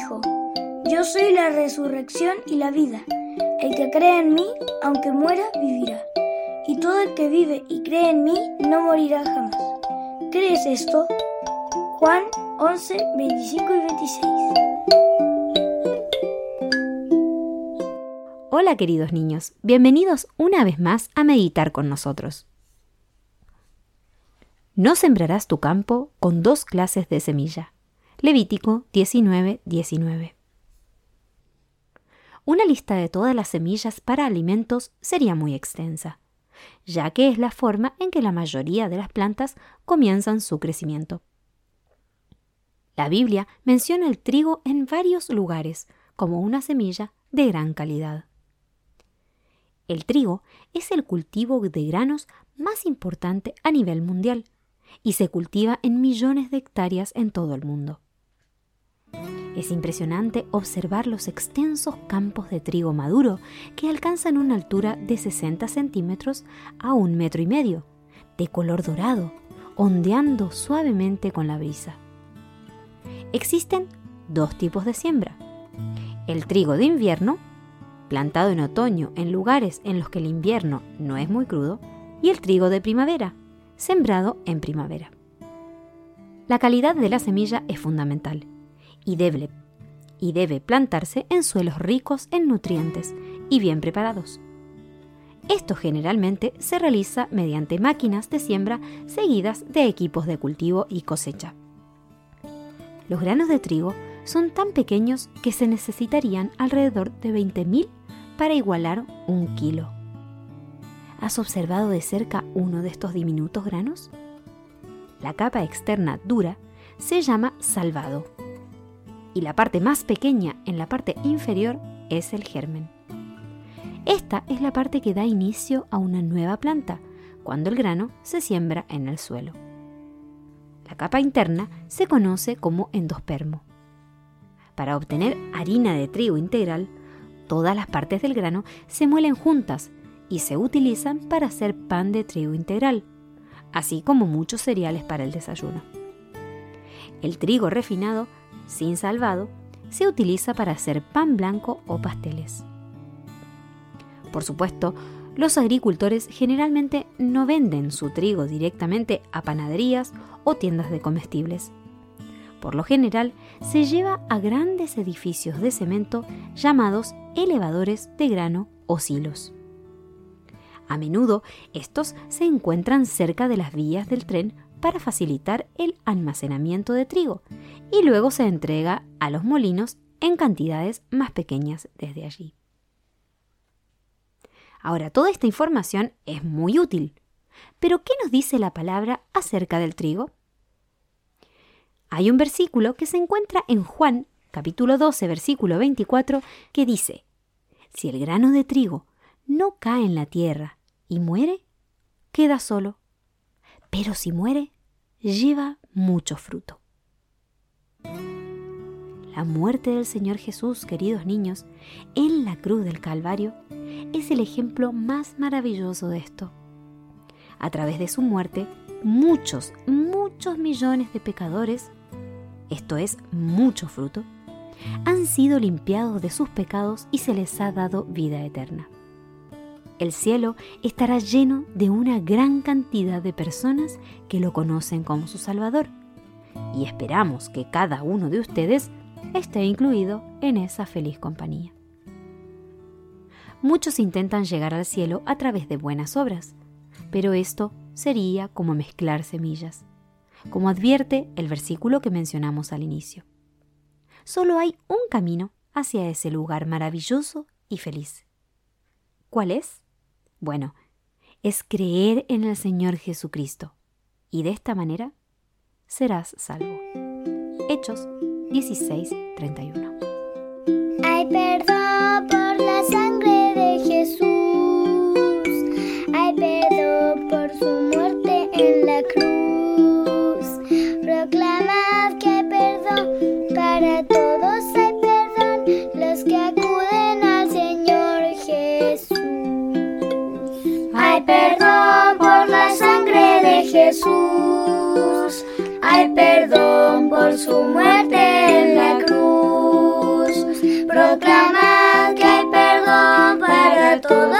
dijo, Yo soy la resurrección y la vida. El que cree en mí, aunque muera, vivirá. Y todo el que vive y cree en mí, no morirá jamás. ¿Crees esto? Juan 11, 25 y 26. Hola queridos niños, bienvenidos una vez más a meditar con nosotros. No sembrarás tu campo con dos clases de semilla. Levítico 19, 19. Una lista de todas las semillas para alimentos sería muy extensa, ya que es la forma en que la mayoría de las plantas comienzan su crecimiento. La Biblia menciona el trigo en varios lugares como una semilla de gran calidad. El trigo es el cultivo de granos más importante a nivel mundial y se cultiva en millones de hectáreas en todo el mundo. Es impresionante observar los extensos campos de trigo maduro que alcanzan una altura de 60 centímetros a un metro y medio, de color dorado, ondeando suavemente con la brisa. Existen dos tipos de siembra. El trigo de invierno, plantado en otoño en lugares en los que el invierno no es muy crudo, y el trigo de primavera, sembrado en primavera. La calidad de la semilla es fundamental y debe, y debe plantarse en suelos ricos en nutrientes y bien preparados. Esto generalmente se realiza mediante máquinas de siembra seguidas de equipos de cultivo y cosecha. Los granos de trigo son tan pequeños que se necesitarían alrededor de 20.000 para igualar un kilo. ¿Has observado de cerca uno de estos diminutos granos? La capa externa dura se llama salvado y la parte más pequeña en la parte inferior es el germen. Esta es la parte que da inicio a una nueva planta cuando el grano se siembra en el suelo. La capa interna se conoce como endospermo. Para obtener harina de trigo integral, todas las partes del grano se muelen juntas y se utilizan para hacer pan de trigo integral, así como muchos cereales para el desayuno. El trigo refinado sin salvado, se utiliza para hacer pan blanco o pasteles. Por supuesto, los agricultores generalmente no venden su trigo directamente a panaderías o tiendas de comestibles. Por lo general, se lleva a grandes edificios de cemento llamados elevadores de grano o silos. A menudo estos se encuentran cerca de las vías del tren para facilitar el almacenamiento de trigo y luego se entrega a los molinos en cantidades más pequeñas desde allí. Ahora, toda esta información es muy útil, pero ¿qué nos dice la palabra acerca del trigo? Hay un versículo que se encuentra en Juan capítulo 12 versículo 24 que dice, Si el grano de trigo no cae en la tierra y muere, queda solo pero si muere, lleva mucho fruto. La muerte del Señor Jesús, queridos niños, en la cruz del Calvario, es el ejemplo más maravilloso de esto. A través de su muerte, muchos, muchos millones de pecadores, esto es, mucho fruto, han sido limpiados de sus pecados y se les ha dado vida eterna el cielo estará lleno de una gran cantidad de personas que lo conocen como su Salvador. Y esperamos que cada uno de ustedes esté incluido en esa feliz compañía. Muchos intentan llegar al cielo a través de buenas obras, pero esto sería como mezclar semillas, como advierte el versículo que mencionamos al inicio. Solo hay un camino hacia ese lugar maravilloso y feliz. ¿Cuál es? Bueno, es creer en el Señor Jesucristo, y de esta manera serás salvo. Hechos 16, 31. Hay perdón por la sangre de Jesús. Hay perdón por su Jesús. Hay perdón por su muerte en la cruz. Proclamad que hay perdón para todos.